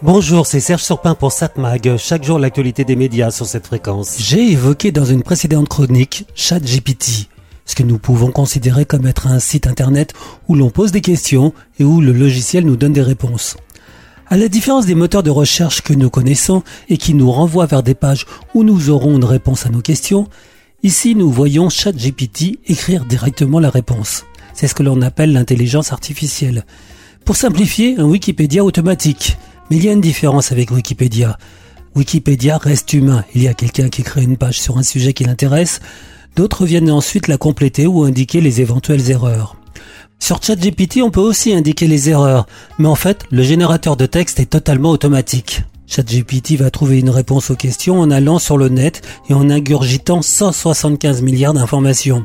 Bonjour, c'est Serge Surpin pour SatMag. Chaque jour, l'actualité des médias sur cette fréquence. J'ai évoqué dans une précédente chronique ChatGPT, ce que nous pouvons considérer comme être un site internet où l'on pose des questions et où le logiciel nous donne des réponses. À la différence des moteurs de recherche que nous connaissons et qui nous renvoient vers des pages où nous aurons une réponse à nos questions, ici nous voyons ChatGPT écrire directement la réponse. C'est ce que l'on appelle l'intelligence artificielle. Pour simplifier, un Wikipédia automatique. Mais il y a une différence avec Wikipédia. Wikipédia reste humain. Il y a quelqu'un qui crée une page sur un sujet qui l'intéresse. D'autres viennent ensuite la compléter ou indiquer les éventuelles erreurs. Sur ChatGPT, on peut aussi indiquer les erreurs, mais en fait, le générateur de texte est totalement automatique. ChatGPT va trouver une réponse aux questions en allant sur le net et en ingurgitant 175 milliards d'informations.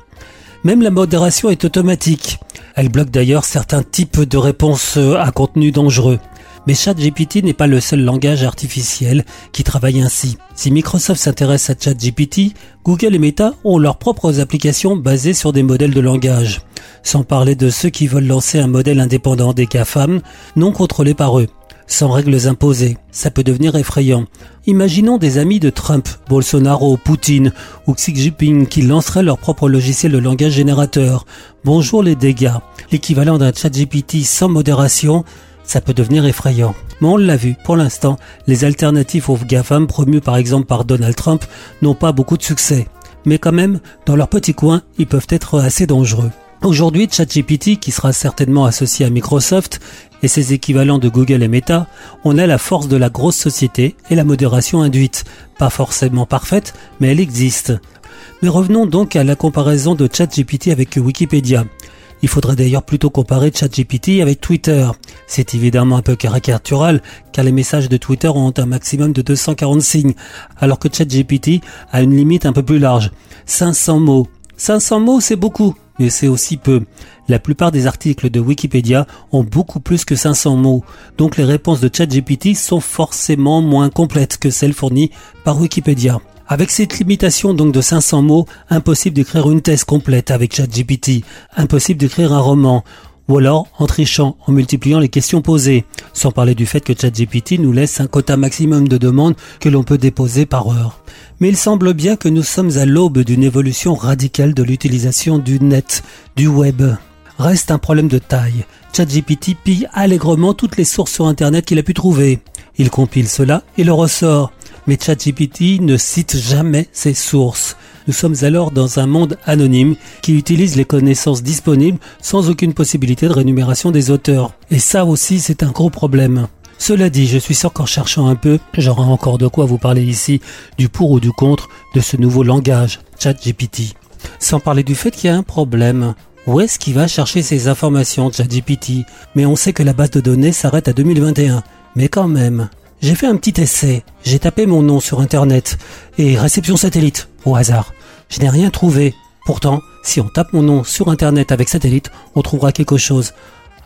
Même la modération est automatique. Elle bloque d'ailleurs certains types de réponses à contenu dangereux. Mais ChatGPT n'est pas le seul langage artificiel qui travaille ainsi. Si Microsoft s'intéresse à ChatGPT, Google et Meta ont leurs propres applications basées sur des modèles de langage. Sans parler de ceux qui veulent lancer un modèle indépendant des GAFAM, non contrôlé par eux sans règles imposées. Ça peut devenir effrayant. Imaginons des amis de Trump, Bolsonaro, Poutine ou Xi Jinping qui lanceraient leur propre logiciel de langage générateur. Bonjour les dégâts. L'équivalent d'un chat GPT sans modération, ça peut devenir effrayant. Mais on l'a vu, pour l'instant, les alternatives aux GAFAM promues par exemple par Donald Trump n'ont pas beaucoup de succès. Mais quand même, dans leur petit coin, ils peuvent être assez dangereux. Aujourd'hui, ChatGPT, qui sera certainement associé à Microsoft et ses équivalents de Google et Meta, on a la force de la grosse société et la modération induite. Pas forcément parfaite, mais elle existe. Mais revenons donc à la comparaison de ChatGPT avec Wikipédia. Il faudrait d'ailleurs plutôt comparer ChatGPT avec Twitter. C'est évidemment un peu caricatural car les messages de Twitter ont un maximum de 240 signes, alors que ChatGPT a une limite un peu plus large, 500 mots. 500 mots c'est beaucoup, mais c'est aussi peu. La plupart des articles de Wikipédia ont beaucoup plus que 500 mots, donc les réponses de ChatGPT sont forcément moins complètes que celles fournies par Wikipédia. Avec cette limitation donc de 500 mots, impossible d'écrire une thèse complète avec ChatGPT, impossible d'écrire un roman, ou alors en trichant, en multipliant les questions posées, sans parler du fait que ChatGPT nous laisse un quota maximum de demandes que l'on peut déposer par heure. Mais il semble bien que nous sommes à l'aube d'une évolution radicale de l'utilisation du net, du web. Reste un problème de taille. ChatGPT pille allègrement toutes les sources sur Internet qu'il a pu trouver. Il compile cela et le ressort mais ChatGPT ne cite jamais ses sources. Nous sommes alors dans un monde anonyme qui utilise les connaissances disponibles sans aucune possibilité de rémunération des auteurs. Et ça aussi, c'est un gros problème. Cela dit, je suis sûr qu'en cherchant un peu, j'aurai encore de quoi vous parler ici du pour ou du contre de ce nouveau langage, ChatGPT. Sans parler du fait qu'il y a un problème. Où est-ce qu'il va chercher ces informations, ChatGPT? Mais on sait que la base de données s'arrête à 2021. Mais quand même. J'ai fait un petit essai. J'ai tapé mon nom sur Internet et réception satellite au hasard. Je n'ai rien trouvé. Pourtant, si on tape mon nom sur Internet avec satellite, on trouvera quelque chose.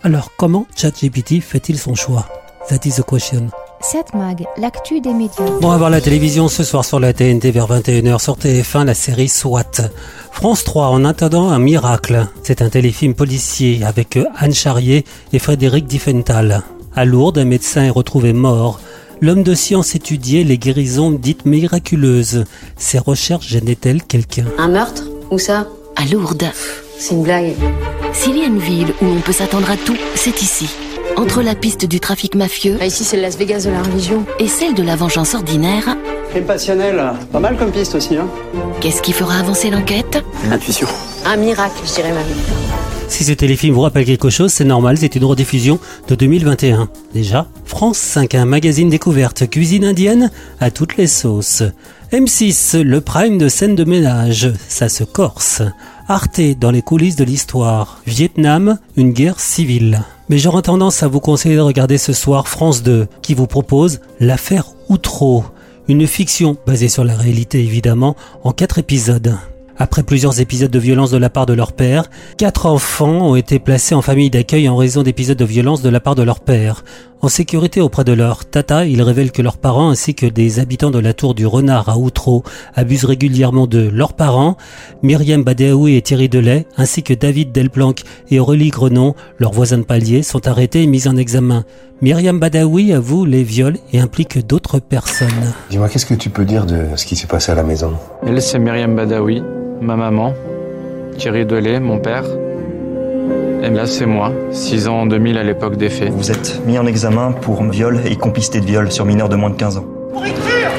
Alors, comment ChatGPT fait-il son choix? That is the question. Cette mag, l'actu des médias. Bon, à voir la télévision ce soir sur la TNT vers 21h sur TF1, la série SWAT. France 3, en attendant un miracle. C'est un téléfilm policier avec Anne Charrier et Frédéric Diffenthal. À Lourdes, un médecin est retrouvé mort l'homme de science étudiait les guérisons dites miraculeuses. Ses recherches gênaient-elles quelqu'un? Un meurtre? Où ça? À Lourdes. C'est une blague. S'il y a une ville où on peut s'attendre à tout, c'est ici. Entre la piste du trafic mafieux. Ah, ici, c'est Las Vegas de la religion. Et celle de la vengeance ordinaire. Crime passionnel, pas mal comme piste aussi. Hein. Qu'est-ce qui fera avancer l'enquête? L'intuition. Un miracle, je dirais même. Si ce téléfilm vous rappelle quelque chose, c'est normal, c'est une rediffusion de 2021. Déjà, France 5, un magazine découverte, cuisine indienne à toutes les sauces. M6, le prime de scène de ménage, ça se corse. Arte, dans les coulisses de l'histoire. Vietnam, une guerre civile. Mais j'aurais tendance à vous conseiller de regarder ce soir France 2, qui vous propose l'affaire Outreau. Une fiction basée sur la réalité évidemment, en quatre épisodes. Après plusieurs épisodes de violence de la part de leur père, quatre enfants ont été placés en famille d'accueil en raison d'épisodes de violence de la part de leur père. En sécurité auprès de leur tata, ils révèlent que leurs parents ainsi que des habitants de la tour du Renard à Outreau abusent régulièrement de leurs parents. Myriam Badaoui et Thierry Delay, ainsi que David Delplanque et Aurélie Grenon, leurs voisins de palier, sont arrêtés et mis en examen. Myriam Badaoui avoue les viols et implique d'autres personnes. Dis-moi, qu'est-ce que tu peux dire de ce qui s'est passé à la maison? Elle, c'est Myriam Badaoui, ma maman. Thierry Delay, mon père. Et là, c'est moi, 6 ans en 2000 à l'époque des faits. Vous êtes mis en examen pour viol et complicité de viol sur mineurs de moins de 15 ans. Pour écrire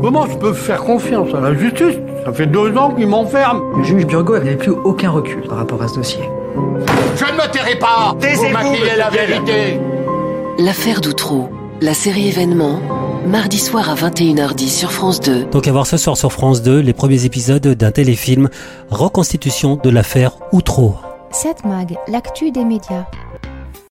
Comment je peux faire confiance à la justice? Ça fait deux ans qu'ils m'enferment. Le juge Burgo n'avait plus aucun recul par rapport à ce dossier. Je ne me tairai pas Vous maquillez la vérité L'affaire d'Outreau, la série événement, mardi soir à 21h10 sur France 2. Donc à voir ce soir sur France 2 les premiers épisodes d'un téléfilm Reconstitution de l'affaire Outreau. 7 Mag, l'actu des médias.